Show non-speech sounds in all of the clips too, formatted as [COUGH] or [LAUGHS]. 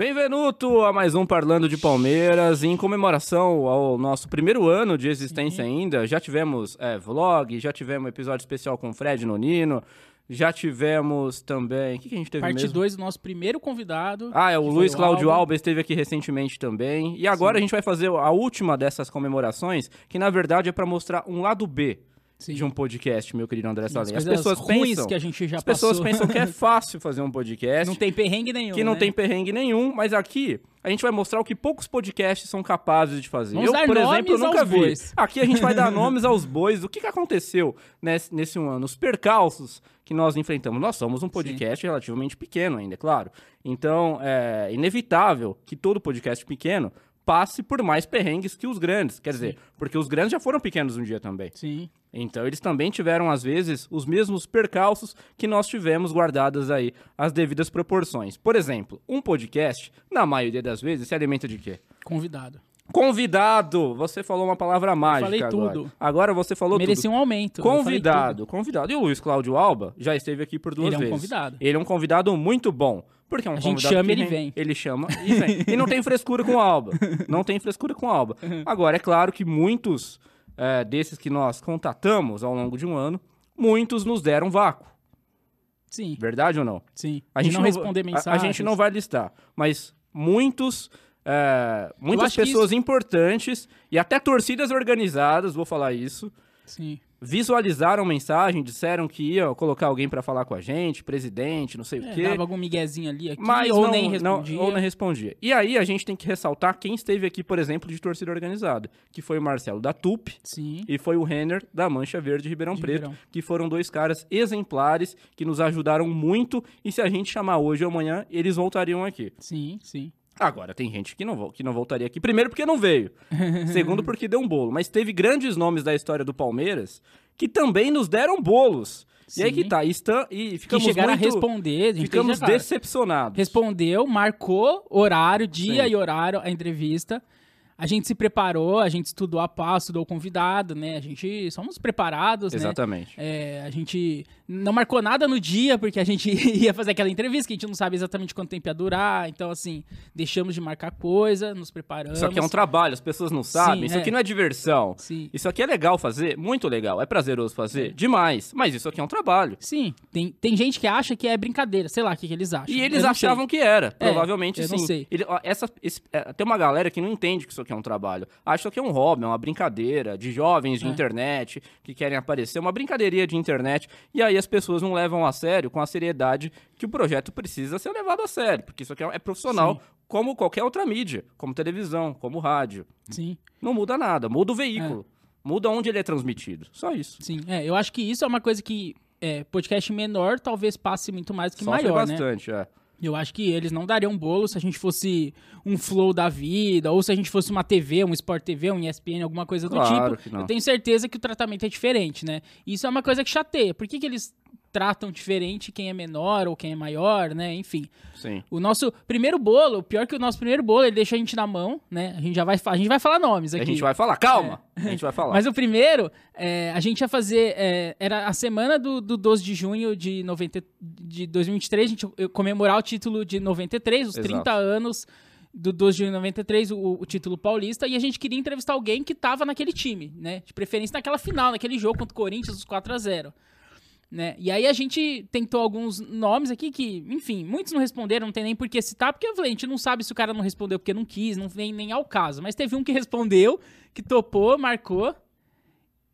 Bem-vindo a mais um Parlando de Palmeiras. Em comemoração ao nosso primeiro ano de existência ainda, já tivemos é, vlog, já tivemos episódio especial com o Fred Nonino, já tivemos também. O que, que a gente teve Parte mesmo? 2 do nosso primeiro convidado. Ah, é, o Luiz Cláudio Alba. Alba esteve aqui recentemente também. E agora a gente vai fazer a última dessas comemorações, que na verdade é para mostrar um lado B Sim. de um podcast, meu querido André Sim, Salem. as As pessoas pensam, que a gente já as pessoas passou. pensam que é [LAUGHS] fácil fazer um podcast, Não tem perrengue nenhum. que não né? tem perrengue nenhum, mas aqui a gente vai mostrar o que poucos podcasts são capazes de fazer. Vamos eu, por exemplo, nunca vi. bois. Aqui a gente vai dar [LAUGHS] nomes aos bois. O que, que aconteceu nesse, nesse um ano? Os percalços que nós enfrentamos. Nós somos um podcast relativamente pequeno ainda, é claro. Então, é inevitável que todo podcast pequeno passe por mais perrengues que os grandes. Quer dizer, porque os grandes já foram pequenos um dia também. Sim. Então eles também tiveram, às vezes, os mesmos percalços que nós tivemos guardadas aí as devidas proporções. Por exemplo, um podcast, na maioria das vezes, se alimenta de quê? Convidado. Convidado! Você falou uma palavra mágica falei agora. tudo. Agora você falou Merecia tudo. um aumento. eu Convidado, convidado. E o Luiz Cláudio Alba já esteve aqui por duas Ele é um vezes. convidado. Ele é um convidado muito bom. Porque é um A gente chama, ele vem. Ele chama e vem. e não tem frescura com o Alba. Não tem frescura com o Alba. Agora, é claro que muitos é, desses que nós contatamos ao longo de um ano, muitos nos deram vácuo. Sim, Verdade ou não? sim. A gente não, va- responder a- mensagens. A, gente não vai listar, mas muitos, é, muitas pessoas importantes e até torcidas organizadas, vou falar isso, Sim. Visualizaram mensagem, disseram que ia colocar alguém pra falar com a gente, presidente, não sei o É, quê. dava algum miguezinho ali aqui, Mas ou não, nem não- respondia. ou não respondia. E aí a gente tem que ressaltar quem esteve aqui, por exemplo, de torcida organizada, que foi o Marcelo da TUP Sim. e foi o Renner da Mancha Verde Ribeirão De Preto, Ribeirão. que foram dois caras exemplares que nos ajudaram muito e se a gente chamar hoje ou amanhã, eles voltariam aqui. Sim, sim. Agora, tem gente que não, que não voltaria aqui. Primeiro, porque não veio. [LAUGHS] Segundo, porque deu um bolo. Mas teve grandes nomes da história do Palmeiras que também nos deram bolos. E aí Sim. que tá. E, está, e Que ficamos chegaram muito... a responder. A Ficamos que- decepcionados. Respondeu, marcou horário, dia Sim. e horário, a entrevista. A gente se preparou, a gente estudou a passo, estudou o convidado, né? A gente somos preparados, né? Exatamente. É, a gente não marcou nada no dia, porque a gente [LAUGHS] ia fazer aquela entrevista, que a gente não sabe exatamente quanto tempo ia durar. Então, assim, deixamos de marcar coisa, nos preparamos. Isso aqui é um trabalho, as pessoas não sabem. Sim, isso é. aqui não é diversão. Sim. Isso aqui é legal fazer, muito legal. É prazeroso fazer, demais. Mas isso aqui é um trabalho. Sim, tem, tem gente que acha que é brincadeira, sei lá o que, que eles acham. E eles achavam que era. Provavelmente eu sim. não sei. Ele- essa, esse- é, tem uma galera que não entende que isso aqui é um trabalho. Acha que é um hobby, é uma brincadeira de jovens de É. internet que querem aparecer, uma brincadeirinha de internet. E aí as pessoas não levam a sério com a seriedade que o projeto precisa ser levado a sério. Porque isso aqui é é profissional, Sim. como qualquer outra mídia, como televisão, como rádio. Sim, Não muda nada, muda o veículo. Muda onde ele é transmitido. Só isso. sim. É, eu acho que isso é uma coisa que é, podcast menor talvez passe muito mais do que Sofre maior, né? bastante, é. Eu acho que eles não dariam bolo se a gente fosse um Flow da vida, ou se a gente fosse uma TV, um Sport TV, um ESPN, alguma coisa do Claro tipo. que não. Eu tenho certeza que o tratamento é diferente, né? Isso é uma coisa que chateia. Por que, que eles tratam diferente quem é menor ou quem é maior, né? Enfim. Sim. O nosso primeiro bolo, pior que o nosso primeiro bolo, ele deixa a gente na mão, né? A gente já vai, a gente vai falar nomes aqui. A gente vai falar, calma. A gente vai falar. Mas o primeiro, é, a gente ia fazer. é, era a semana do, do 12 de junho de, 90, de 2023, a gente ia comemorar o título de 93, os Exato. 30 anos do 12 de junho de 93, o, o título paulista, e a gente queria entrevistar alguém que tava naquele time, né? De preferência naquela final, naquele jogo contra o Corinthians, os 4 a 0 né? E aí a gente tentou alguns nomes aqui que, enfim, muitos não responderam, não tem nem por que citar, porque eu falei, a gente não sabe se o cara não respondeu porque não quis, não vem nem ao caso. Mas teve um que [LAUGHS] respondeu, que topou, marcou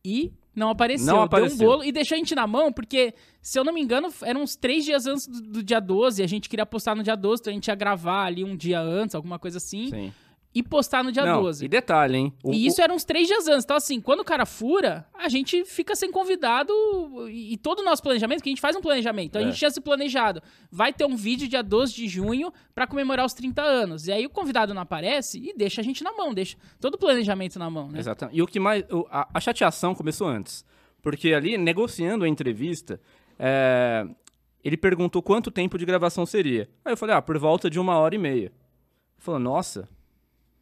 e não apareceu. Não Deu apareceu. um bolo e deixou a gente na mão, porque, se eu não me engano, eram uns três dias antes do, do dia 12, a gente queria postar no dia 12, então a gente ia gravar ali um dia antes, alguma coisa assim, Sim. E postar no dia Não, 12. E detalhe, hein? O- E isso era uns três dias antes. Então, assim, quando o cara fura, a gente fica sem convidado e, e todo o nosso planejamento, que a gente faz um planejamento. Então, a É. gente tinha se planejado. Vai ter um vídeo dia 12 de junho pra comemorar os 30 anos. E aí o convidado não aparece e deixa a gente na mão, deixa todo o planejamento na mão, né? Exatamente. E o que mais. o- a, a chateação começou antes. Porque ali, negociando a entrevista, é, ele perguntou quanto tempo de gravação seria. Aí eu falei, ah, por volta de uma hora e meia. Ele falou, nossa,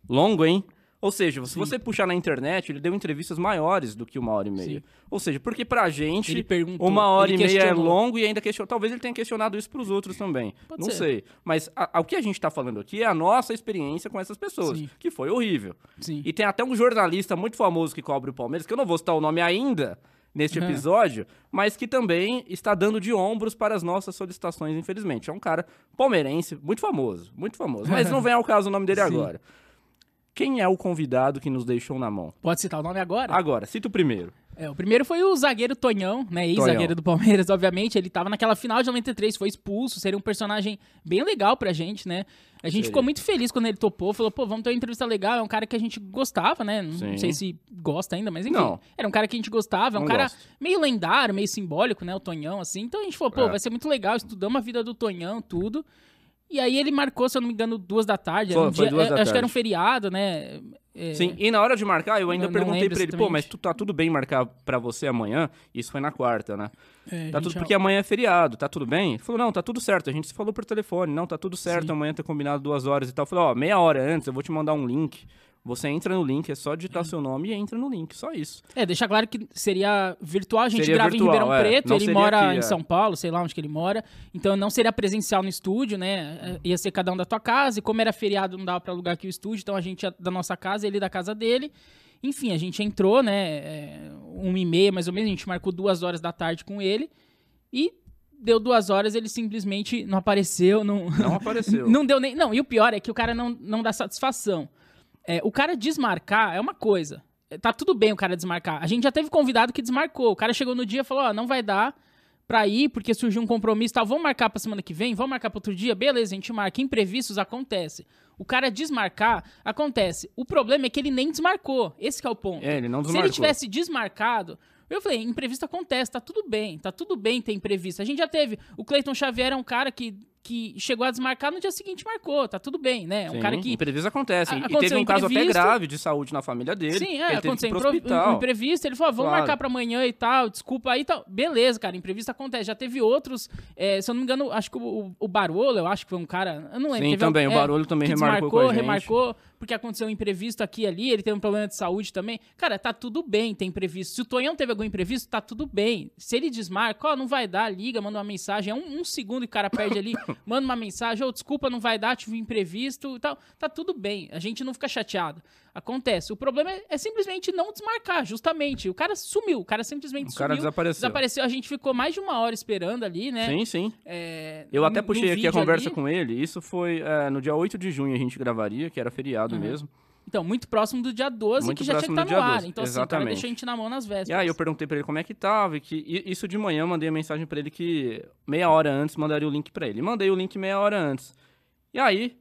longo, hein? Ou seja, se Sim. você puxar na internet, ele deu entrevistas maiores do que uma hora e meia. Sim. Ou seja, porque pra gente, uma hora e meia é longo e ainda questionou. Talvez ele tenha questionado isso pros outros também. Pode não ser. sei. Mas a- a- o que a gente tá falando aqui é a nossa experiência com essas pessoas, Sim. que foi horrível. Sim. E tem até um jornalista muito famoso que cobre o Palmeiras, que eu não vou citar o nome ainda neste Uhum. episódio, mas que também está dando de ombros para as nossas solicitações, infelizmente. É um cara palmeirense, muito famoso, muito famoso. Mas [LAUGHS] não vem ao caso o nome dele agora. Quem é o convidado que nos deixou na mão? Pode citar o nome agora? Agora, cita o primeiro. É, o primeiro foi o zagueiro Tonhão, né? Ex-zagueiro do Palmeiras, [LAUGHS] obviamente. Ele tava naquela final de 93, foi expulso. Seria um personagem bem legal pra gente, né? A gente Seria. ficou muito feliz quando ele topou. Falou, pô, vamos ter uma entrevista legal. É um cara que a gente gostava, né? Não, sei se gosta ainda, mas enfim. Não. Era um cara que a gente gostava. É um Não cara gosto. meio lendário, meio simbólico, né? O Tonhão, assim. Então a gente falou, pô, É. vai ser muito legal. Estudamos a vida do Tonhão, tudo. E aí ele marcou, se eu não me engano, duas da tarde. Era Foi- um foi dia- duas da acho que era um tarde. feriado, né? É, Sim, e na hora de marcar, eu ainda Não- perguntei lembro pra ele, pô, mas tu tá tudo bem marcar pra você amanhã? Isso foi na quarta, né? é, Tá tudo gente- porque amanhã é feriado, tá tudo bem? Ele falou, não, tá tudo certo. A gente se falou por telefone, não, tá tudo certo, Sim. amanhã tá combinado duas horas e tal. Eu falei, ó, meia hora antes eu vou te mandar um link. Você entra no link, é só digitar seu nome e entra no link, só isso. É, deixar claro que seria virtual, a gente Seria grava virtual, em Ribeirão é. Preto, Não ele mora aqui, em é. São Paulo, sei lá onde que ele mora, então não seria presencial no estúdio, né? É, Ia ser cada um da tua casa, e como era feriado, não dava pra alugar aqui o estúdio, então a gente ia da nossa casa, ele da casa dele. Enfim, a gente entrou, né? É, uma e meia mais ou menos, a gente marcou duas horas da tarde com ele, e deu duas horas, ele simplesmente não apareceu, não, Não apareceu. [LAUGHS] não deu nem. Não, e o pior é que o cara não, não dá satisfação. É, o cara desmarcar é uma coisa. É, Tá tudo bem o cara desmarcar. A gente já teve convidado que desmarcou. O cara chegou no dia e falou: Ó, não vai dar pra ir porque surgiu um compromisso e tal. Vamos marcar pra semana que vem? Vamos marcar pra outro dia? Beleza, a gente marca. Imprevistos acontece. O cara desmarcar acontece. O problema é que ele nem desmarcou. Esse que é o ponto. É, ele não Se desmarcou. ele tivesse desmarcado, eu falei, imprevisto acontece, tá tudo bem, tá tudo bem ter imprevisto. A gente já teve. O Cleiton Xavier é um cara que, que chegou a desmarcar no dia seguinte marcou, tá tudo bem, né? É um Sim, cara que. Imprevistos acontecem. A- E teve um caso até grave de saúde na família dele. Sim, é, ele aconteceu um imprevisto. Ele falou, ah, vamos Claro. marcar pra amanhã e tal, desculpa aí e tal. Beleza, cara, imprevisto acontece. Já teve outros, é, se eu não me engano, acho que o, o, o Barolo, eu acho que foi um cara, eu não lembro. Sim, teve também, al- o Barolo também remarcou desmarcou, remarcou, porque aconteceu um imprevisto aqui e ali, ele teve um problema de saúde também. Cara, tá tudo bem, tem imprevisto. Se o Tonhão teve algum imprevisto, tá tudo bem. Se ele desmarca, ó, não vai dar, liga, manda uma mensagem. É um, um segundo que o cara perde ali, [COUGHS] manda uma mensagem, ô, desculpa, não vai dar, tive um imprevisto e tal. Tá tudo bem, a gente não fica chateado. Acontece. O problema é, é simplesmente não desmarcar, justamente. O cara sumiu, o cara simplesmente O cara sumiu. desapareceu. Desapareceu, a gente ficou mais de uma hora esperando ali, né? Sim, sim. É, Eu até puxei aqui a conversa ali. com ele. Isso foi é, no dia 8 de junho a gente gravaria, que era feriado mesmo. Então, muito próximo do dia 12, Muito que já tinha que estar do no ar. 12, Então, assim, o cara deixou a gente na mão nas vésperas. E aí eu perguntei pra ele como é que tava, e que isso de manhã eu mandei a mensagem pra ele que meia hora antes mandaria o link pra ele. Mandei o link meia hora antes. E aí,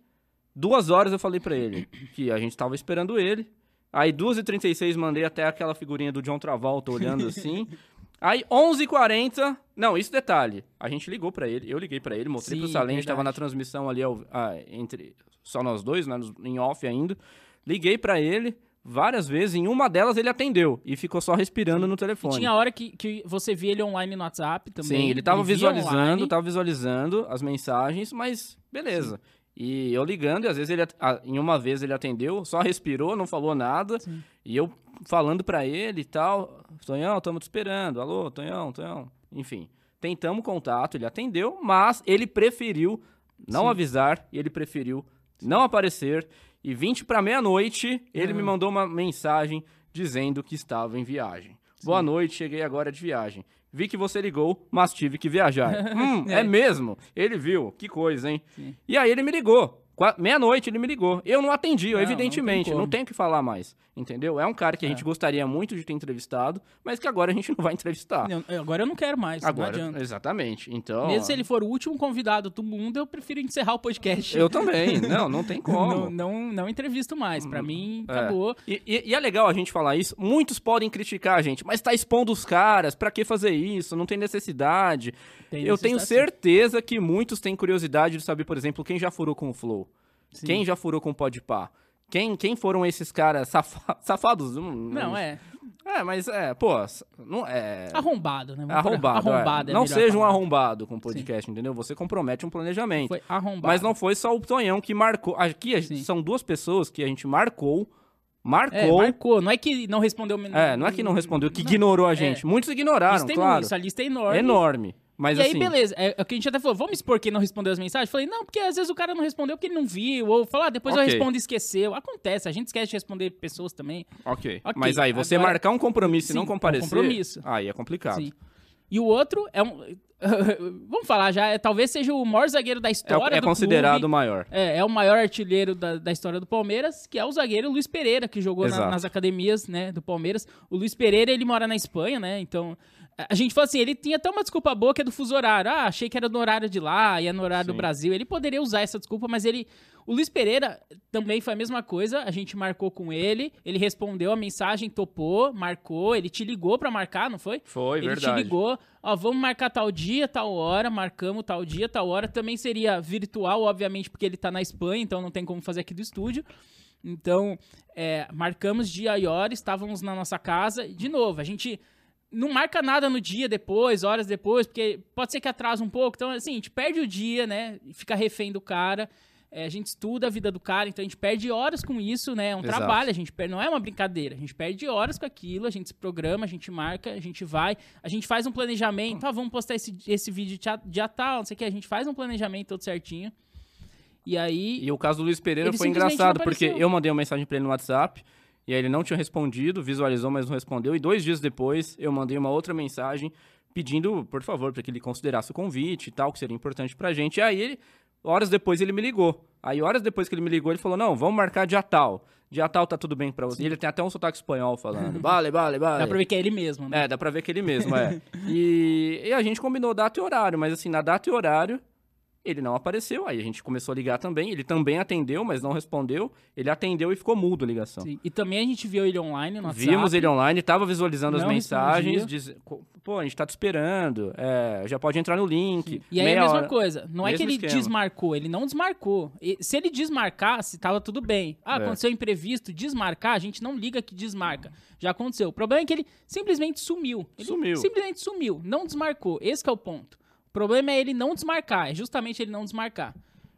duas horas eu falei pra ele que a gente tava esperando ele. Aí, 2h36, mandei até aquela figurinha do John Travolta olhando assim. [LAUGHS] Aí, 11h40... Não, isso detalhe. A gente ligou pra ele, eu liguei pra ele, mostrei pro Sim, Salem, a gente tava na transmissão ali ao- ah, entre só nós dois, né, em off ainda. Liguei pra ele várias vezes, em uma delas ele atendeu e ficou só respirando no E telefone. tinha hora que, que você via ele online no WhatsApp também. Sim, ele tava via visualizando, online. tava visualizando as mensagens, mas beleza. E eu ligando, e às vezes ele, em uma vez ele atendeu, só respirou, não falou nada. Sim. E eu falando pra ele e tal, Tonhão, estamos te esperando. Alô, Tonhão, Tonhão. Enfim, tentamos contato, ele atendeu, mas ele preferiu não Sim. avisar e ele preferiu não aparecer. E 20 para meia-noite, ele Uhum. me mandou uma mensagem dizendo que estava em viagem. Boa noite, cheguei agora de viagem. Vi que você ligou, mas tive que viajar. [LAUGHS] hum, é. É. mesmo? Ele viu, que coisa, hein? Sim. E aí ele me ligou. Meia-noite ele me ligou. Eu não atendi, Não, não evidentemente. tem Não, tenho o que falar mais. Entendeu? É um cara que a É. gente gostaria muito de ter entrevistado, mas que agora a gente [LAUGHS] não vai entrevistar. Não, agora eu não quero mais, não agora, adianta. exatamente. Então. Mesmo se ele for o último convidado do mundo, eu prefiro encerrar o podcast. Eu também. [LAUGHS] Não, não tem como. Não, não, não entrevisto mais. Pra mim, É. acabou. E, e- e é legal a gente falar isso. Muitos podem criticar a gente, mas tá expondo os caras. Pra que fazer isso? Não tem necessidade. Tem Eu tenho necessidade, sim. certeza que muitos têm curiosidade de saber, por exemplo, quem já furou com o Flow. Sim. Quem já furou com o Podpah. Quem, quem foram esses caras safa- [LAUGHS] safados? Não, Não, é. É, mas é, pô, não é. Arrombado, né? Vamos Arrombado. é. Arrombado é a não seja um arrombado com o podcast, entendeu? Você compromete um planejamento. Foi arrombado. Mas não foi só o Tonhão que marcou. Aqui Sim. são duas pessoas que a gente marcou marcou. É, marcou. Não é que não respondeu. É, não é que não respondeu, que ignorou a gente. Muitos ignoraram, Isso tem claro. muito, a lista é enorme. Enorme. Mas e aí, assim, beleza. É, é o que a gente até falou, vamos expor quem não respondeu as mensagens? Falei, não, porque às vezes o cara não respondeu porque ele não viu, ou falou, ah, depois eu Ok. respondo e esqueceu. Acontece, a gente esquece de responder pessoas também. ok. Ok, Mas aí, você agora- marcar um compromisso e Sim, não é um comparecer, compromisso. aí é complicado. Sim. E o outro é um. [LAUGHS] vamos falar já, é, talvez seja o maior zagueiro da É, história é do considerado o maior. É, é o maior artilheiro da, da história do Palmeiras, que é o zagueiro Luiz Pereira, que jogou na- nas academias né, do Palmeiras. O Luiz Pereira, ele mora na Espanha, né? Então, a- gente falou assim, ele tinha até uma desculpa boa que é do fuso horário. Ah, achei que era no horário de lá, ia no horário do Sim. Brasil. Ele poderia usar essa desculpa, mas ele... O Luiz Pereira também foi a mesma coisa, a gente marcou com ele, ele respondeu a mensagem, topou, marcou, ele te ligou pra marcar, não foi? Foi, Ele verdade. te ligou, ó, vamos marcar tal dia, tal hora, marcamos tal dia, tal hora. Também seria virtual, obviamente, porque ele tá na Espanha, então não tem como fazer aqui do estúdio. Então, é, marcamos dia e hora, estávamos na nossa casa. De novo, a gente não marca nada no dia depois, horas depois, porque pode ser que atrasa um pouco. Então, assim, a gente perde o dia, né? Fica refém do cara. É, a gente estuda a vida do cara, então a gente perde horas com isso, né? É um Exato. trabalho, a gente perde, não é uma brincadeira. A gente perde horas com aquilo, a gente se programa, a gente marca, a gente vai, a gente faz um planejamento, ah, vamos postar esse, esse vídeo dia, tal, não sei o que, a gente faz um planejamento todo certinho. E aí. E o caso do Luiz Pereira foi engraçado, porque eu mandei uma mensagem pra ele no WhatsApp, e aí ele não tinha respondido, visualizou, mas não respondeu. E dois dias depois, eu mandei uma outra mensagem pedindo, por favor, para que ele considerasse o convite e tal, que seria importante pra gente. E aí, ele, horas depois, ele me ligou. Aí, horas depois que ele me ligou, ele falou: Não, vamos marcar dia tal. Dia tal tá tudo bem pra você. E ele tem até um sotaque espanhol falando: [LAUGHS] Vale, vale, vale. Dá pra ver que é ele mesmo, né? É, dá pra ver que ele mesmo, é. e, e a gente combinou data e horário, mas assim, na data e horário, ele não apareceu. Aí a gente começou a ligar também. Ele também atendeu, mas não respondeu. Ele atendeu e ficou mudo a ligação. Sim. E também a gente viu ele online no WhatsApp. Vimos ele online, tava visualizando as Não mensagens, respondia. diz, pô, a gente tá te esperando, é, já pode entrar no link. E aí meia a mesma hora. coisa. Não é que ele esquema. desmarcou, ele não desmarcou. E se ele desmarcasse, tava tudo bem. Ah, É. aconteceu imprevisto, desmarcar, a gente não liga que desmarca. Já aconteceu. O problema é que ele simplesmente sumiu. Ele Sumiu. Simplesmente sumiu, não desmarcou. Esse é o ponto. O problema é ele não desmarcar, é justamente ele não desmarcar.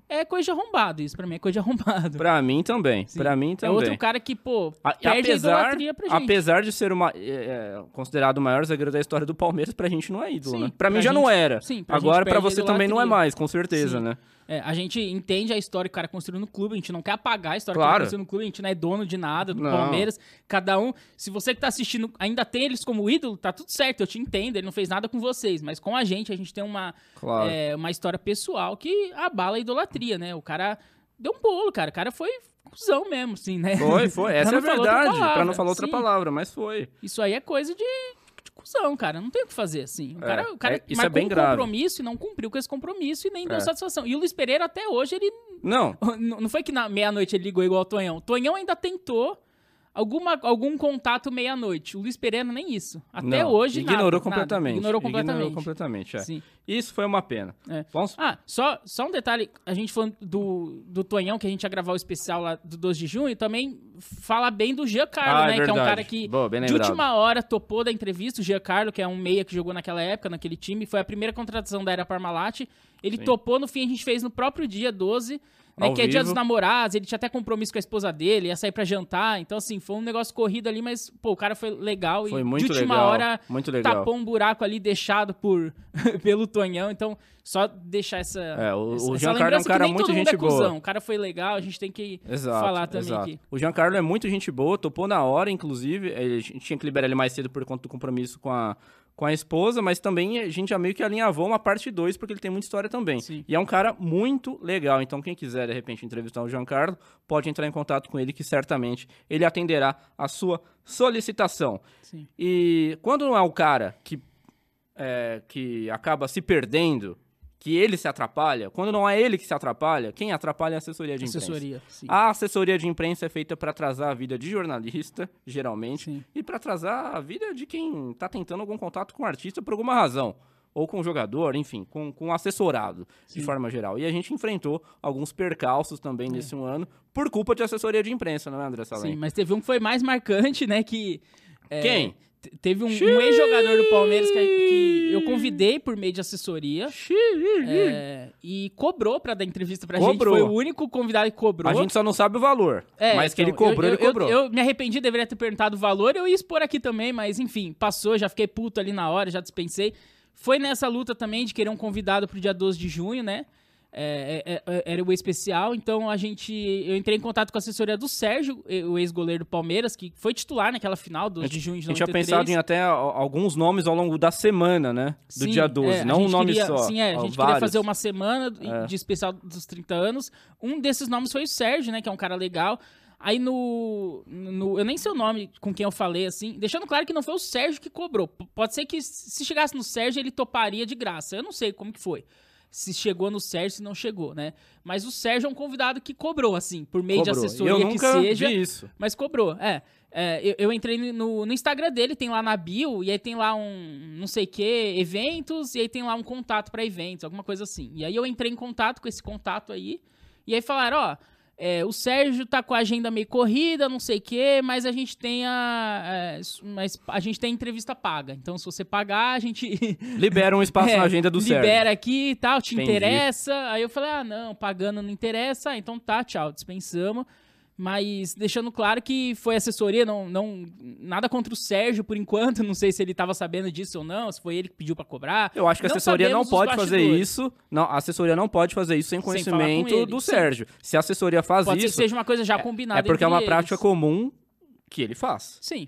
É coisa de arrombado isso, pra mim é coisa de arrombado. Pra mim também, Sim. pra mim É também. outro cara que, pô, A- perde apesar, a idolatria pra gente. apesar de ser uma, é, é, considerado o maior zagueiro da história do Palmeiras, pra gente não é ídolo, Sim, né? Pra mim pra já não gente- era. sim, pra Agora gente pra você também não é mais, com certeza, Sim. né? É, a gente entende a história que o cara construiu no clube, a gente não quer apagar a história que Claro. o cara construiu no clube, a gente não é dono de nada, do Não. Palmeiras. Cada um, se você que tá assistindo ainda tem eles como ídolo, tá tudo certo, eu te entendo, ele não fez nada com vocês, mas com a gente, a gente tem uma, Claro. é, uma história pessoal que abala a idolatria, né? O cara deu um bolo, cara, o cara foi cuzão mesmo, assim, né? Foi, foi. Essa é a [LAUGHS] verdade. Pra não falar outra sim. palavra, mas foi. Isso aí é coisa de cuzão, cara. Não tem o que fazer, assim. O É, cara, o cara é- é marcou bem um grave. compromisso e não cumpriu com esse compromisso e nem deu É. satisfação. E o Luiz Pereira, até hoje, ele Não, [LAUGHS] Não foi que na meia-noite ele ligou igual o Tonhão. O Tonhão ainda tentou alguma, algum contato meia-noite. O Luiz Pereira nem isso. Até não. hoje, nada, Ignorou nada. completamente. Ignorou completamente. Ignorou completamente, é. Sim. Isso foi uma pena. É. Vamos... Ah, só, só um detalhe. A gente falando do, do Tonhão, que a gente ia gravar o especial lá do 12 de junho, também fala bem do Giancarlo, Ah, é né? que é um cara que Boa, de última hora topou da entrevista. O Giancarlo, que é um meia que jogou naquela época, naquele time, foi a primeira contratação da Era Parmalat. Ele Sim. topou, no fim a gente fez no próprio dia 12, né? Ao que é dia dos namorados, ele tinha até compromisso com a esposa dele, ia sair pra jantar. Então, assim, foi um negócio corrido ali, mas, pô, o cara foi legal. Foi e muito de última legal, hora tapou um buraco ali deixado por, [LAUGHS] pelo Tonhão. Então, só deixar essa. É, o- essa, o Giancarlo é um cara muito gente é boa. O cara foi legal, a gente tem que Exato, falar também exato. aqui. O Giancarlo é muito gente boa, topou na hora, inclusive. A gente tinha que liberar ele mais cedo por conta do compromisso com a, com a esposa, mas também a gente já meio que alinhavou uma parte 2, porque ele tem muita história também. Sim. E é um cara muito legal. Então, quem quiser, de repente, entrevistar o Giancarlo, pode entrar em contato com ele, que certamente ele atenderá a sua solicitação. Sim. E quando não é o cara que, é, que acaba se perdendo, que ele se atrapalha, quando não é ele que se atrapalha, quem atrapalha é a assessoria de imprensa. Assessoria. Sim. A assessoria de imprensa é feita para atrasar a vida de jornalista, geralmente, Sim. e para atrasar a vida de quem está tentando algum contato com o artista por alguma razão. Ou com o jogador, enfim, com, com o assessorado, de Sim. forma geral. E a gente enfrentou alguns percalços também nesse um ano, por culpa de assessoria de imprensa, não é, André Salem? Sim, mas teve um que foi mais marcante, né? Que. é, Quem? Te- teve um, um ex-jogador do Palmeiras que, que eu convidei por meio de assessoria é, e cobrou pra dar entrevista pra Cobrou. gente. Foi o único convidado que cobrou. A gente só não sabe o valor. É, mas que então, ele cobrou, eu, ele eu- cobrou. Eu, eu me arrependi, deveria ter perguntado o valor, eu ia expor aqui também, mas enfim, passou, já fiquei puto ali na hora, já dispensei. Foi nessa luta também de querer um convidado pro dia 12 de junho, né? É, é, é, era o especial, então a gente. Eu entrei em contato com a assessoria do Sérgio, o ex-goleiro do Palmeiras, que foi titular naquela final, 12 de junho de A gente tinha 93. pensado em até alguns nomes ao longo da semana, né? Do Sim, dia 12, é, não um gente nome queria- só. Sim, é, a gente queria vários. fazer uma semana de- É. especial dos 30 anos. Um desses nomes foi o Sérgio, né, que é um cara legal. Aí no, no- Eu nem sei o nome com quem eu falei, assim. Deixando claro que não foi o Sérgio que cobrou. Pode ser que se chegasse no Sérgio, ele toparia de graça. Eu não sei como que foi. Se chegou no Sérgio, se não chegou, né? Mas o Sérgio é um convidado que cobrou, assim, por meio Cobrou. de assessoria eu que nunca seja. vi isso. Mas cobrou, é. É, eu, eu entrei no, no Instagram dele, tem lá na bio, e aí tem lá um não sei o que, eventos, e aí tem lá um contato pra eventos, alguma coisa assim. E aí eu entrei em contato com esse contato aí, e aí falaram, ó, é, o Sérgio tá com a agenda meio corrida, não sei o que, mas a gente tem a. é, mas a gente tem entrevista paga. Então, se você pagar, a gente. [LAUGHS] Libera um espaço É, na agenda do Sérgio. Libera aqui e tal, te Entendi. interessa. Aí eu falei, ah, não, pagando não interessa. Ah, então tá, tchau, dispensamos. Mas deixando claro que foi assessoria, não, não nada contra o Sérgio por enquanto. [LAUGHS] Não sei se ele tava sabendo disso ou não, se foi ele que pediu pra cobrar. Eu acho que a assessoria não pode fazer isso. Não, a assessoria não pode fazer isso sem Sem conhecimento ele, do sim. Sérgio. Se a assessoria faz Pode ser que isso, seja uma coisa já combinada. é porque é uma prática eles. comum que ele faz. Sim.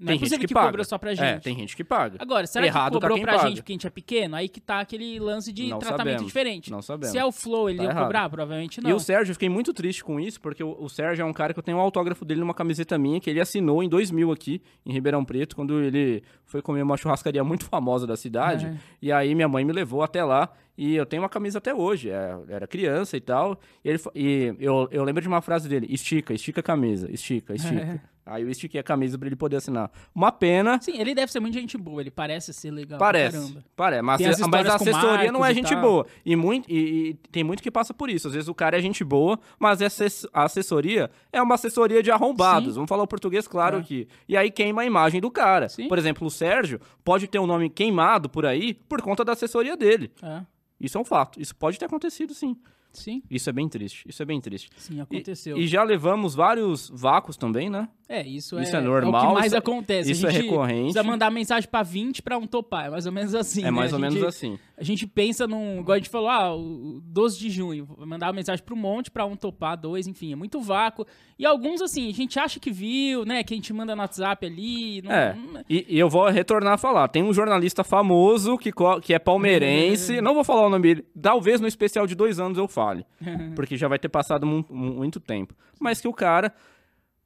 Não Tem é gente que que, paga. cobrou só pra gente. É, tem gente que paga. Agora, será Errado que tá cobrou quem pra paga. gente porque a gente é pequeno? Aí que tá aquele lance de Não tratamento sabemos. diferente. Não sabemos. Se é o Flow, ele Tá ia errado. cobrar? Provavelmente não. E o Sérgio, eu fiquei muito triste com isso, porque o, o Sérgio é um cara que eu tenho um autógrafo dele numa camiseta minha, que ele assinou em 2000 aqui, em Ribeirão Preto, quando ele foi comer uma churrascaria muito famosa da cidade. É. E aí minha mãe me levou até lá, e eu tenho uma camisa até hoje, é, era criança e tal. E, ele, e eu, eu lembro de uma frase dele, estica, estica a camisa, estica, estica. Aí eu estiquei a camisa pra ele poder assinar. Uma pena... Sim, ele deve ser muito gente boa, ele parece ser legal. Parece, caramba. parece, mas, a- mas a assessoria não é gente tal. boa. E, muito, e, e tem muito que passa por isso. Às vezes o cara é gente boa, mas a assessoria é uma assessoria de arrombados. Sim. Vamos falar o português claro É. aqui. E aí queima a imagem do cara. Sim. Por exemplo, o Sérgio pode ter um nome queimado por aí por conta da assessoria dele. É, Isso é um fato. Isso pode ter acontecido, sim. Sim, Isso é bem triste. Isso é bem triste. sim, E- aconteceu. E, já levamos vários vácuos também, né? É, isso, Isso é, é normal, o que mais isso é- acontece. isso é recorrente. Precisa mandar mensagem pra 20 pra um topar. É mais ou menos assim. é né? mais ou menos gente- assim. A gente pensa num. Igual a gente falou, ah, o 12 de junho. Mandar uma mensagem pro monte pra um topar, dois, enfim, é muito vácuo. E alguns, assim, a gente acha que viu, né? Que a gente manda no WhatsApp ali. Não, É, não- e, e eu vou retornar a falar. Tem um jornalista famoso que, que é palmeirense. [LAUGHS] não vou falar o nome dele. Talvez no especial de dois anos eu fale. [LAUGHS] porque já vai ter passado mu- mu- muito tempo. Mas que o cara,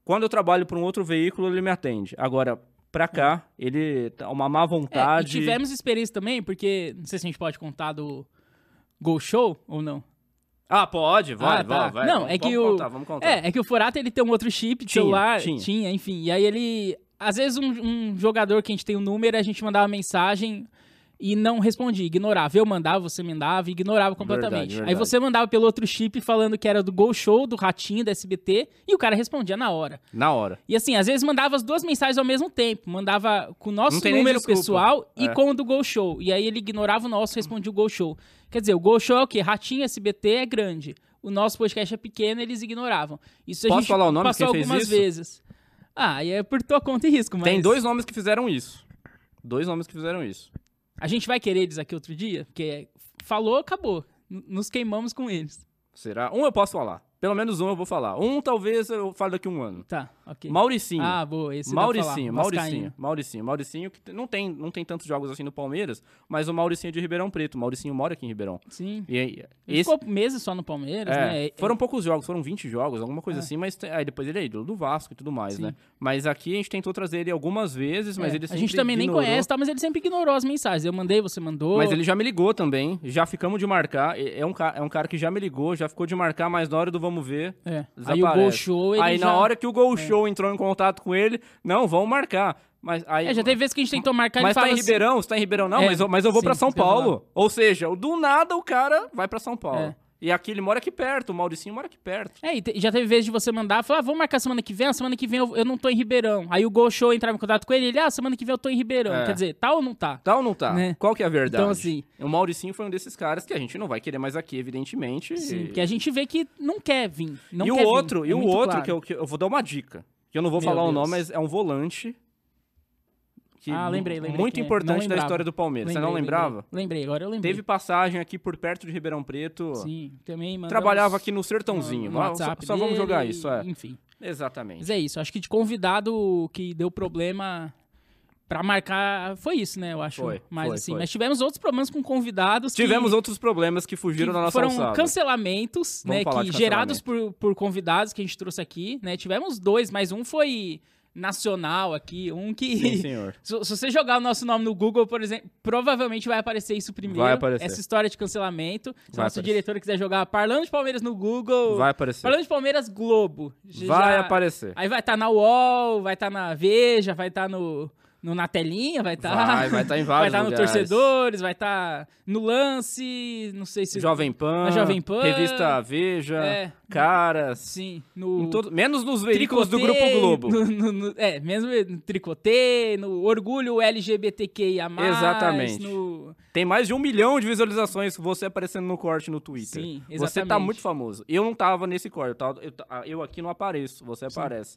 quando eu trabalho para um outro veículo, ele me atende. Agora, pra cá, ele tá uma má É, e vontade. tivemos experiência também, porque não sei se a gente pode contar do Gol Show ou não. Ah, pode, vai, Ah, vai, tá. vai. Não, Vamos- é que vamos o- Contar, vamos contar. É, é que o Furata ele tem um outro chip de Tinha, celular. tinha. enfim. E aí ele. Às vezes um, um jogador que a gente tem o número, a gente mandava mensagem e não respondia, ignorava. Eu mandava, você mandava e ignorava completamente. Verdade, Aí verdade. você mandava pelo outro chip falando que era do Gol Show, do Ratinho, da SBT, e o cara respondia na hora. Na hora. E assim, às vezes mandava as duas mensagens ao mesmo tempo. Mandava com o nosso número pessoal e É. com o do Gol Show. E aí ele ignorava o nosso e respondia o Gol Show. Quer dizer, o Gol Show é o quê? Ratinho SBT é grande. O nosso podcast é pequeno, eles ignoravam. Isso a Posso gente falar o nome passou quem fez algumas isso? vezes. Ah, e é por tua conta e risco, mas... Tem dois nomes que fizeram isso. Dois nomes que fizeram isso. A gente vai querer eles aqui outro dia? Porque falou, acabou. Nos queimamos com eles. Será? Um eu posso falar. Pelo menos um eu vou falar. Um talvez eu fale daqui a um ano. Tá, ok. Mauricinho. Ah, boa, esse Mauricinho. Mauricinho. Mauricinho, Mauricinho, que não tem, não tem tantos jogos assim no Palmeiras, mas o Mauricinho é de Ribeirão Preto. O Mauricinho mora aqui em Ribeirão. Sim. E aí, Ele esse, ficou meses só no Palmeiras, é, né? foram poucos jogos, foram 20 jogos, alguma coisa É. assim, mas aí depois ele é ídolo do Vasco e tudo mais, Sim. né? Mas aqui a gente tentou trazer ele algumas vezes, mas É, ele a sempre gente também nem ignorou. conhece, tá? Mas ele sempre ignorou as mensagens. Eu mandei, você mandou. Mas ele já me ligou também, já ficamos de marcar. É é um, ca- é um cara que já me ligou, já ficou de marcar, mas na hora do vamos ver, É. Aí o. Gol Show, Aí já... na hora que o Gol É. Show entrou em contato com ele, não, vamos marcar. Mas aí, É, já teve vezes que a gente tentou marcar mas tá em assim- Ribeirão, você tá em Ribeirão? Não, É, mas, eu, mas eu vou pra São Paulo. Ou seja, do nada o cara vai pra São Paulo. É. E aqui ele mora aqui perto, o Mauricinho mora aqui perto. É, e te- já teve vezes de você mandar, falar, ah, vamos marcar semana que vem, a semana que vem eu, eu não tô em Ribeirão. Aí o Gol Show entrava em contato com ele, ele, ah, semana que vem eu tô em Ribeirão. É. Quer dizer, tá ou não tá? Tá ou não tá? Né? Qual que é a verdade? Então, assim- O Mauricinho foi um desses caras que a gente não vai querer mais aqui, evidentemente. Sim, e... que a gente vê que não quer vir. Não e o quer vir, outro, é e o outro claro. que, eu, que eu vou dar uma dica. Que eu não vou Meu falar o Deus. nome, mas é um volante. Que Ah, lembrei, lembrei Muito é. importante da história do Palmeiras. Você não Lembrei, lembrava? Lembrei, lembrei, agora eu lembrei. Teve passagem aqui por perto de Ribeirão Preto. Sim, também mandamos Trabalhava aqui no Sertãozinho. no Só- WhatsApp só, vamos jogar isso, é. Enfim. Exatamente. Mas é isso, acho que de convidado que deu problema pra marcar foi isso, né, eu acho. Foi, mas foi, assim, foi. mas tivemos outros problemas com convidados que- Tivemos outros problemas que que fugiram da nossa foram alçada. cancelamentos, Vamos né, que de gerados por, por convidados que a gente trouxe aqui, né? Tivemos dois, mas um foi nacional aqui, um que Sim, senhor. [LAUGHS] Se, se você jogar o nosso nome no Google, por exemplo, provavelmente vai aparecer isso primeiro. Vai aparecer. Essa história de cancelamento. Se Vai a nossa aparecer. diretora quiser jogar Parlando de Palmeiras no Google. Vai aparecer. Parlando de Palmeiras Globo. Já- Vai aparecer. Aí vai estar na UOL, vai estar na Veja, vai estar no, no Na Telinha, vai estar. Vai, vai estar em [LAUGHS] Vai vários estar no lugares. Torcedores, vai estar no Lance, não sei se. Jovem Pan, Na Jovem Pan. Revista Veja, É. Caras, Sim, no. em todo- menos nos veículos do Grupo Globo. no- no- no- é, mesmo no Tricotê, no Orgulho LGBTQIA+. Exatamente. No... Tem mais de um milhão de visualizações você aparecendo no corte no Twitter. Sim, Você tá exatamente. muito famoso. Eu não tava nesse corte, eu, tava- eu eu aqui não apareço, você aparece.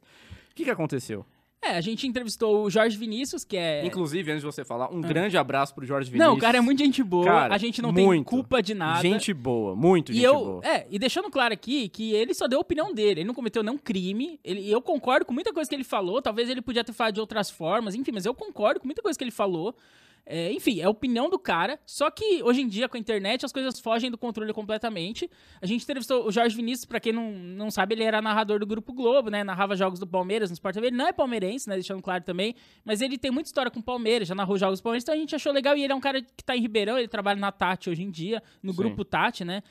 O que, que aconteceu? É, a gente entrevistou o Jorge Vinícius, que é... Inclusive, antes de você falar, um grande abraço pro Jorge Vinícius. Não, o cara é muito gente boa, Cara, a gente não tem muito. culpa de nada. Gente boa, muito E gente eu, boa. é, e deixando claro aqui que ele só deu a opinião dele, ele não cometeu nenhum crime. Ele, eu concordo com muita coisa que ele falou, talvez ele podia ter falado de outras formas, enfim, mas eu concordo com muita coisa que ele falou. É, enfim, é a opinião do cara. Só que hoje em dia, com a internet, as coisas fogem do controle completamente. A gente entrevistou o Jorge Vinícius, pra quem não, não sabe, ele era narrador do Grupo Globo, né? Narrava jogos do Palmeiras no Sport TV. Ele não é palmeirense, né? Deixando claro também. Mas ele tem muita história com o Palmeiras, já narrou jogos do Palmeiras, então a gente achou legal. E ele é um cara que tá em Ribeirão, ele trabalha na Tati hoje em dia, no Sim. Grupo Tati, né?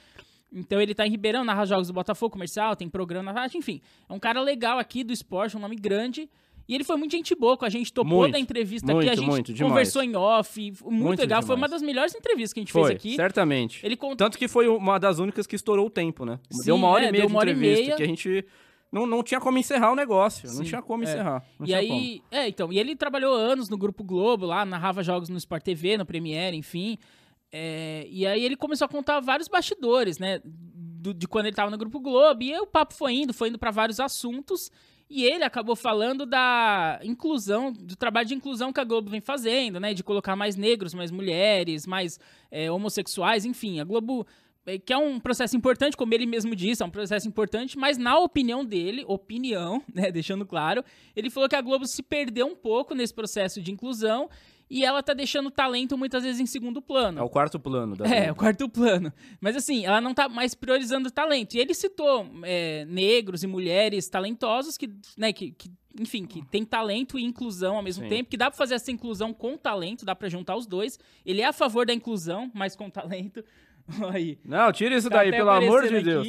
Então ele tá em Ribeirão, narra jogos do Botafogo comercial, tem programa na Tati, enfim. É um cara legal aqui do esporte, um nome grande. E ele foi muito gente boa com a gente, topou Muito, da entrevista muito, aqui, a gente muito, demais. conversou em off, muito, Muito legal, foi demais. uma das melhores entrevistas que a gente Foi, fez aqui. certamente. Ele contou Tanto que foi uma das únicas que estourou o tempo, né? Sim, deu uma hora é, e meia de entrevista, meia. que a gente não, não tinha como encerrar o negócio. Não Sim, tinha como é. encerrar. Não E aí, é, então, e ele trabalhou anos no Grupo Globo, lá, narrava jogos no Sport TV, no Premiere, enfim. É, e aí ele começou a contar vários bastidores, né? do- de quando ele tava no Grupo Globo. E aí o papo foi indo, foi indo para vários assuntos. E ele acabou falando da inclusão, do trabalho de inclusão que a Globo vem fazendo, né? De colocar mais negros, mais mulheres, mais é, homossexuais, enfim. A Globo é, que é um processo importante, como ele mesmo disse, é um processo importante, mas na opinião dele, opinião, [LAUGHS] né, deixando claro, ele falou que a Globo se perdeu um pouco nesse processo de inclusão e ela tá deixando o talento muitas vezes em segundo plano. É o quarto plano da É, Globo. o quarto plano. Mas assim, ela não tá mais priorizando o talento. E ele citou é, negros e mulheres talentosos que, né, que, que, enfim, que tem talento e inclusão ao mesmo Sim. tempo, que dá pra fazer essa inclusão com talento, dá pra juntar os dois. Ele é a favor da inclusão, mas com talento. [LAUGHS] Aí. Não, tira isso Tá daí, pelo amor de Deus.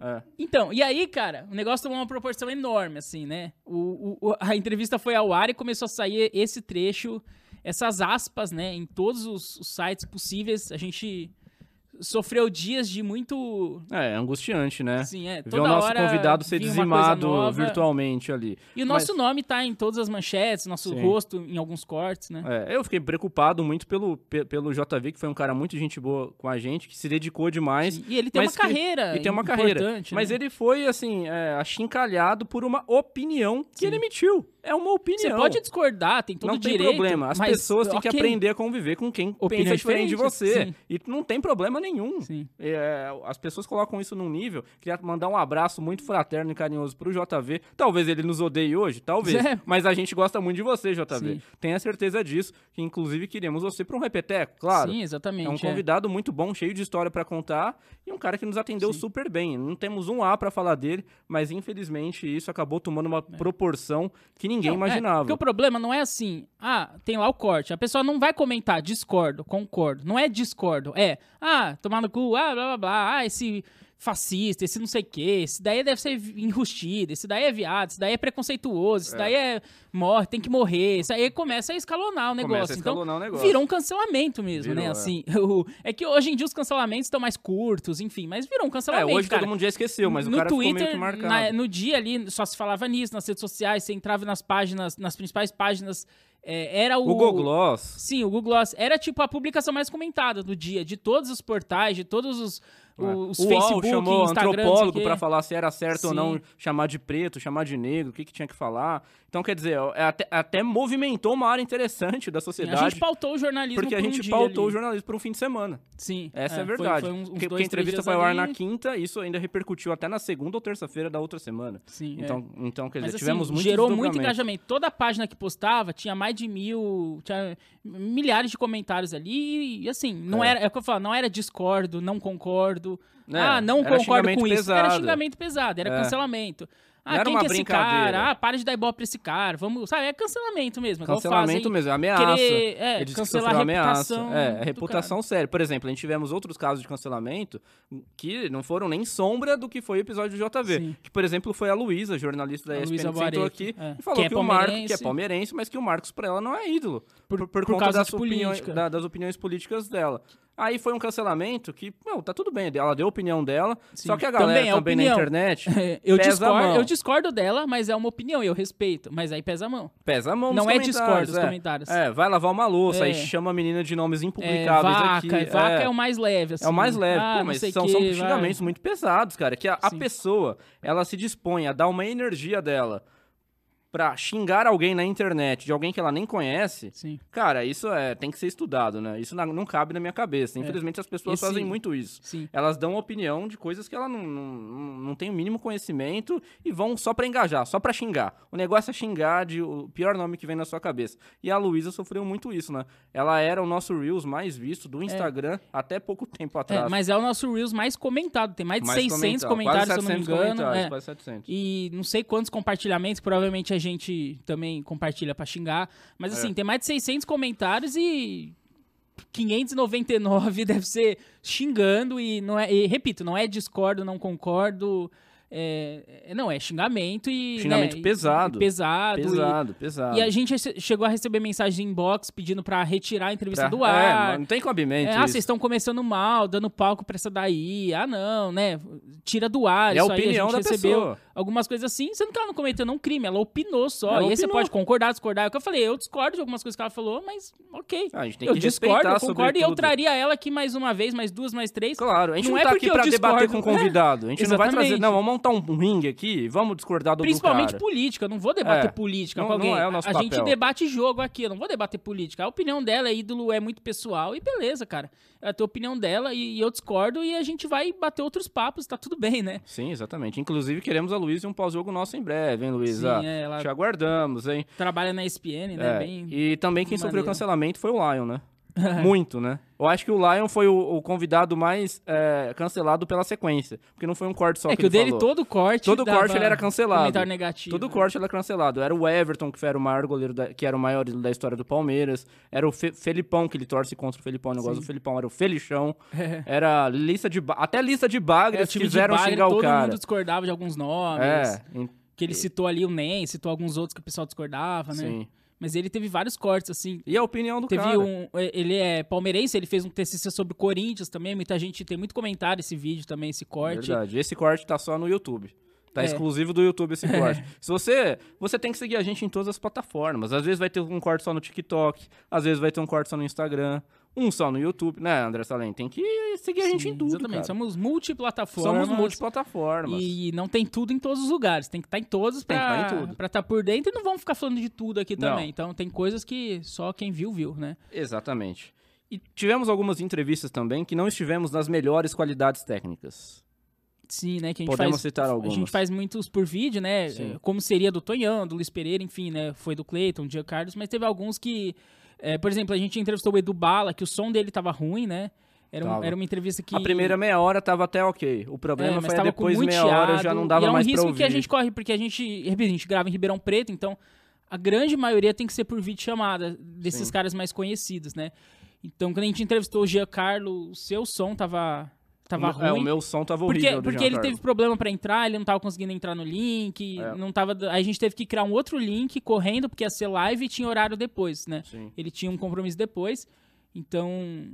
É. Então, e aí, cara, o negócio tomou uma proporção enorme, assim, né? O- o- a entrevista foi ao ar e começou a sair esse trecho, essas aspas, né, em todos os, os sites possíveis. A gente sofreu dias de muito. É, angustiante, né? Assim, é, Ver toda o nosso hora convidado ser dizimado virtualmente ali. E o nosso nome tá em todas as manchetes, nosso Sim. rosto em alguns cortes, né? É, eu fiquei preocupado muito pelo, pe- pelo JV, que foi um cara muito gente boa com a gente, que se dedicou demais. E ele tem mas uma que- carreira. E tem uma carreira. Mas né? ele foi, assim, é, achincalhado por uma opinião que Sim. ele emitiu. É uma opinião. Você pode discordar, tem todo não o tem direito. problema. As mas, pessoas têm que ok. aprender a conviver com quem Opinião pensa diferente de você. sim. E não tem problema nenhum. Sim. É, as pessoas colocam isso num nível. Queria mandar um abraço muito fraterno e carinhoso pro JV. Talvez ele nos odeie hoje, talvez. [LAUGHS] É. Mas a gente gosta muito de você, JV. Sim. Tenha certeza disso. Que inclusive queremos você para um repeteco, claro. Sim, exatamente. É um é. convidado muito bom, cheio de história pra contar e um cara que nos atendeu Sim. super bem. Não temos um A pra falar dele, mas infelizmente isso acabou tomando uma proporção que ninguém Não, é, imaginava. porque o problema não é assim, ah, tem lá o corte. A pessoa não vai comentar discordo, concordo. Não é discordo, é, ah, tomar no cu, ah, blá blá blá, ah, esse fascista, esse não sei o quê, esse daí deve ser enrustido, esse daí é viado, esse daí é preconceituoso, esse daí é morre, tem que morrer. Isso aí começa a escalonar o negócio. Começa a escalonar então, o negócio. virou um cancelamento mesmo, Virou, né? é. Assim, [LAUGHS] o- é que hoje em dia os cancelamentos estão mais curtos, enfim, mas virou um É, cancelamento, hoje cara. todo mundo já esqueceu, mas no o cara Twitter, na- no dia ali, só se falava nisso, nas redes sociais, você entrava nas páginas, nas principais páginas, é, era o... Google Gloss. Sim, o Google Gloss era tipo a publicação mais comentada do dia, de todos os portais, de todos os, os É. o UOL Facebook, chamou Instagram, o antropólogo pra falar se era certo ou Sim. não chamar de preto, chamar de negro, o que, que tinha que falar. Então, quer dizer, é até, até movimentou uma área interessante da A sociedade. gente pautou o jornalismo porque a um gente dia pautou ali. o jornalismo por um fim de semana. Sim. Essa é, a foi- verdade. Foi, uns, uns porque, dois, a entrevista foi ao ar na quinta, isso ainda repercutiu até na segunda ou terça-feira da outra semana. Sim, é. Então, então quer dizer, Mas assim, tivemos muito gerou muito engajamento. Toda a página que postava tinha mais de mil, tinha milhares de comentários ali. E assim, não É. era, é o que eu falo, não era discordo, não concordo. É, ah, não concordo com isso. Era xingamento pesado, era É. cancelamento. Ah, era quem uma que é esse cara? Ah, para de dar ibope pra esse cara. Vamos, sabe, é cancelamento mesmo. Cancelamento mesmo, é ameaça. querer, é, cancelar a ameaça. reputação É, a reputação séria. Por exemplo, a gente tivemos outros casos de cancelamento que não foram nem sombra do que foi o episódio do JV. Sim. Que, por exemplo, foi a Luísa, jornalista da A ESPN, que sentou aqui é. e falou Que que, é o Marcos, que é palmeirense. mas que o Marcos pra ela não é ídolo. Por- Por, por conta causa das, opiniões, da- das opiniões políticas dela. Aí foi um cancelamento que, não, tá tudo bem, ela deu a opinião dela, Sim. só que a galera Também também, é na opinião. internet [LAUGHS] eu, pesa a discordo, eu discordo dela, mas é uma opinião, eu respeito. Mas aí pesa a mão. pesa a mão Não é discordo comentários, os é. comentários. É, vai lavar uma louça, aí É. chama a menina de nomes É, impublicáveis vaca, aqui. vaca é. o mais leve, assim. É o mais leve, Ah, pô, mas são, que, são xingamentos muito pesados, cara. Que a, a pessoa, ela se dispõe a dar uma energia dela pra xingar alguém na internet, de alguém que ela nem conhece, Sim. cara, isso é, tem que ser estudado, né? Isso não cabe na minha cabeça. Infelizmente as pessoas Esse- fazem muito isso. Sim. Elas dão opinião de coisas que ela não, não, não- tem o mínimo conhecimento e vão só pra engajar, só pra xingar. O negócio é xingar de o pior nome que vem na sua cabeça. E a Luísa sofreu muito isso, né? Ela era o nosso Reels mais visto do Instagram até pouco tempo É, atrás. mas é o nosso Reels mais comentado. Tem mais de Mais 600 comentado, comentários, se eu não me 700 engano. é. Quase 700. E não sei quantos compartilhamentos, provavelmente a gente também compartilha pra xingar. Mas assim, É. tem mais de 600 comentários e 599 [LAUGHS] deve ser xingando e não é, e, repito, não é discordo, não concordo, é, é- não é xingamento e Xingamento né, pesado. e pesado, e- Pesado, pesado. E a gente chegou a receber mensagem inbox pedindo pra retirar a entrevista Pra- do É, ar. não tem cabimento É, ah, vocês estão começando mal, dando palco pra essa daí. Ah, não, né? Tira do ar. É a isso aí, opinião a da recebeu pessoa. algumas coisas assim, sendo que ela não cometeu nenhum crime, ela opinou só. Ela e aí você opinou. pode concordar, discordar. É o que eu falei, eu discordo de algumas coisas que ela falou, mas ok. Ah, a gente tem eu que discordo, eu concordo e eu traria ela aqui mais uma vez, mais duas, mais três. Claro, a gente Não não, é tá porque aqui eu pra debater com o convidado. A gente não vai trazer, não, vamos montar um ringue aqui, vamos discordar do Principalmente do política, eu não vou debater É, política não- com alguém. não é o nosso a gente papel. debate jogo aqui, eu não vou debater política. A opinião dela, é ídolo, é muito pessoal e beleza, cara. Tem a opinião dela e, e eu discordo e a gente vai bater outros papos, tá tudo bem, né? Sim, exatamente. Inclusive, queremos a Luísa em um pós-jogo nosso em breve, hein, Luísa? Sim, é, ela- Te aguardamos, hein? Trabalha na ESPN, né? É, Bem... E também quem sofreu maneiro. cancelamento foi o Lion, né? [LAUGHS] Muito, né? Eu acho que o Lion foi o, o convidado mais é, cancelado pela sequência. Porque não foi um corte só É que, que o ele dele, falou. todo corte. Todo corte ele era cancelado. Comentário negativo. Todo corte ele era cancelado. Era o Everton, que era o maior goleiro, da- que era o maior da história do Palmeiras. Era o Fe- Felipão, que ele torce contra o Felipão. O negócio do Felipão era o Felichão. [LAUGHS] Era lista de... Até lista de É, bagres de quiseram Bagre, xingar o todo cara. mundo discordava de alguns nomes. É, Que ele citou ali o NEM, citou alguns outros que o pessoal discordava, né? sim. Mas ele teve vários cortes, assim. E a opinião do Teve cara. um. Ele é palmeirense, ele fez um TCC sobre o Corinthians também. Muita gente tem muito comentário esse vídeo também, esse corte. Verdade. Esse corte tá só no YouTube. Tá É. exclusivo do YouTube esse [LAUGHS] corte. Se você, você tem que seguir a gente em todas as plataformas. Às vezes vai ter um corte só no TikTok, às vezes vai ter um corte só no Instagram, um só no YouTube, né, André Salem? Tem que seguir a gente em tudo, Exatamente. cara. Somos multiplataformas. Somos multiplataformas. E não tem tudo em todos os lugares. Tem que estar em todos tá em pra estar por dentro e não vamos ficar falando de tudo aqui Não. também. Então tem coisas que só quem viu, viu, né? Exatamente. E tivemos algumas entrevistas também que não estivemos nas melhores qualidades técnicas. Sim, né? Que a gente Podemos faz, citar A algumas. gente faz muitos por vídeo, né? Sim. Como seria do Tonhão, do Luiz Pereira, enfim, né? Foi do Cleiton, do Diego Carlos, mas teve alguns que. É, por exemplo, a gente entrevistou o Edu Bala, que o som dele tava ruim, né? Era, um- era uma entrevista que. A primeira meia hora tava até ok. O é, problema mas foi tava depois com muito meia hora já não e dava é um mais risco pra que a ouvir. gente corre, porque a gente, repito, a gente grava em Ribeirão Preto, então a grande maioria tem que ser por vídeo chamada desses Sim. caras mais conhecidos, né? Então, quando a gente entrevistou o Giancarlo, o seu som tava, tava O meu- ruim. É, o meu som tava Porque, horrível porque Jean ele teve problema pra entrar, ele não tava conseguindo entrar no link, É. não tava. Aí a gente teve que criar um outro link correndo, porque ia ser live e tinha horário depois, né? Sim. Ele tinha um compromisso depois. Então.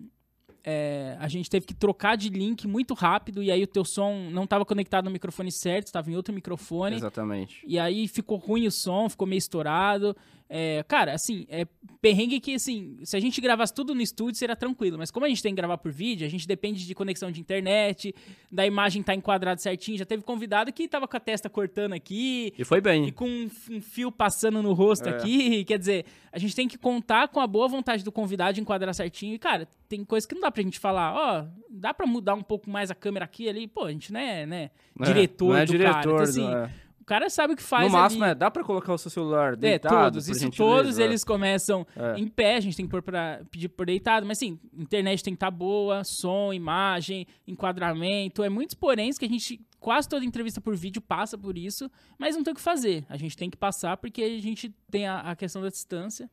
é, a gente teve que trocar de link muito rápido e aí o teu som não tava conectado no microfone certo, estava em outro microfone. Exatamente. E aí ficou ruim o som, ficou meio estourado. É, cara, assim, é perrengue que, assim, se a gente gravasse tudo no estúdio, seria tranquilo. Mas como a gente tem que gravar por vídeo, a gente depende de conexão de internet, da imagem tá enquadrada certinho. Já teve convidado que tava com a testa cortando aqui, E foi e bem. com um, um fio passando no rosto É. aqui. Quer dizer, a gente tem que contar com a boa vontade do convidado de enquadrar certinho. E, cara, tem coisa que não dá pra gente falar, ó, dá pra mudar um pouco mais a câmera aqui e ali. Pô, a gente não é, né, É, diretor não é do diretor, cara. Então, assim, é. Cara sabe o que faz No máximo, ali. é, dá pra colocar o seu celular É, deitado, todos. por Isso todos eles começam É. em pé, a gente tem que pôr pra, pedir por deitado, mas sim, internet tem que estar boa, som, imagem, enquadramento, é muitos poréns que a gente, quase toda entrevista por vídeo passa por isso, mas não tem o que fazer. A gente tem que passar porque a gente tem a, a questão da distância.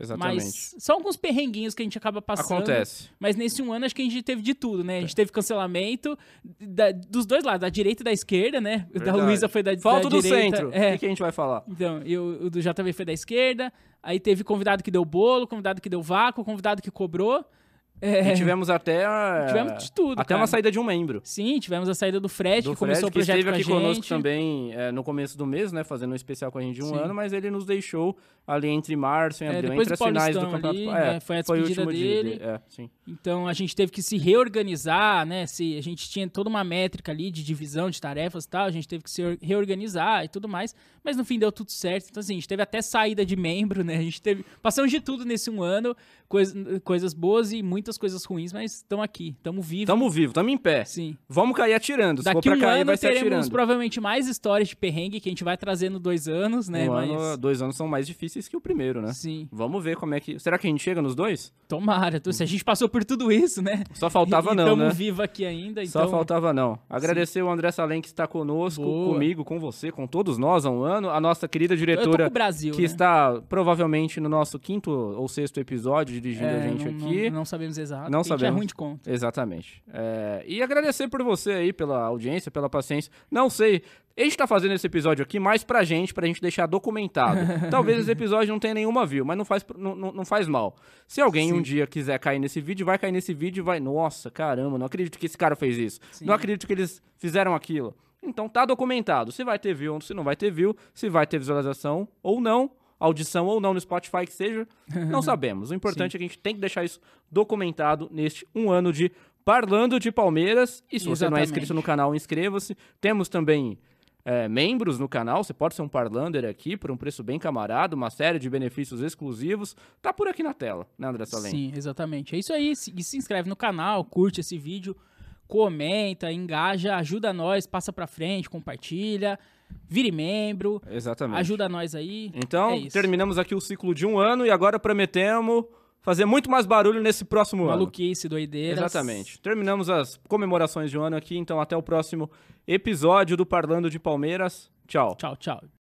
Exatamente. Mas são alguns perrenguinhos que a gente acaba passando. Acontece. Mas nesse um ano acho que a gente teve de tudo, né? A gente teve cancelamento da- dos dois lados, da direita e da esquerda, né? O da Verdade. Luísa foi da, Falta da do direita. centro. É. O que, que a gente vai falar? Então, e o, o do JV foi da esquerda. Aí teve convidado que deu bolo, convidado que deu vácuo, convidado que cobrou. É, E tivemos até. Tivemos de tudo, Até cara. uma saída de um membro. Sim, tivemos a saída do Fred, Do que começou que o projeto esteve aqui gente. conosco também é, no começo do mês, né? Fazendo um especial com a gente de um Sim. ano, mas ele nos deixou ali entre março e É, abril, entre as finais do campeonato. ali, é, né, foi a o despedida último dia dele. É. Então a gente teve que se reorganizar, né? Se a gente tinha toda uma métrica ali de divisão de tarefas e tal, a gente teve que se or- reorganizar e tudo mais, mas no fim deu tudo certo. Então assim, a gente teve até saída de membro, né? A gente teve passamos de tudo nesse um ano, coisa- coisas boas e muitas coisas ruins, mas estamos aqui, estamos vivos. Tamo vivo, tamo em pé. Sim. Vamos cair atirando. Se for Daqui pra um cair, ano vai ser teremos provavelmente mais histórias de perrengue que a gente vai trazendo dois anos, né? Um mas ano, dois anos são mais difíceis que o primeiro, né? sim, Vamos ver como é que. Será que a gente chega nos dois? tomara. Se a gente passou por tudo isso, né? Só faltava e, não, tamo né? vivo aqui ainda, Só então faltava não. Agradecer o André Salem que está conosco, Boa. comigo, com você, com todos nós há um ano. A nossa querida diretora Brasil, que né? está provavelmente no nosso quinto ou sexto episódio dirigindo É, a gente não, aqui. Não, não sabemos exato. Não é sabemos. ruim de conta. Exatamente. É, e agradecer por você aí, pela audiência, pela paciência. Não sei, a gente tá fazendo esse episódio aqui mais pra gente, pra gente deixar documentado. [LAUGHS] Talvez esse episódio não tenha nenhuma view, mas não faz, não, não- faz mal. Se alguém um Sim. dia quiser cair nesse vídeo, vai cair nesse vídeo e vai, nossa, caramba, não acredito que esse cara fez isso. Sim. Não acredito que eles fizeram aquilo. Então tá documentado. Se vai ter view ou se não vai ter view, se vai ter visualização ou não, audição ou não no Spotify que seja, [LAUGHS] não sabemos. O importante é que a gente tem que deixar isso documentado neste um ano de Parlando de Palmeiras. E se você não é Exatamente. inscrito no canal, inscreva-se. Temos também é, membros no canal. Você pode ser um Parlander aqui por um preço bem camarada, uma série de benefícios exclusivos. Tá por aqui na tela, né, André Salem? Sim, exatamente. É isso aí. Se, e se inscreve no canal, curte esse vídeo, comenta, engaja, ajuda nós, passa pra frente, compartilha, vire membro, Exatamente. ajuda nós aí. Então, é terminamos aqui o ciclo de um ano e agora prometemos fazer muito mais barulho nesse próximo ano. Maluquice, doideiras. Exatamente. Terminamos as comemorações de um ano aqui, então até o próximo episódio do Parlando de Palmeiras. Tchau. Tchau, tchau.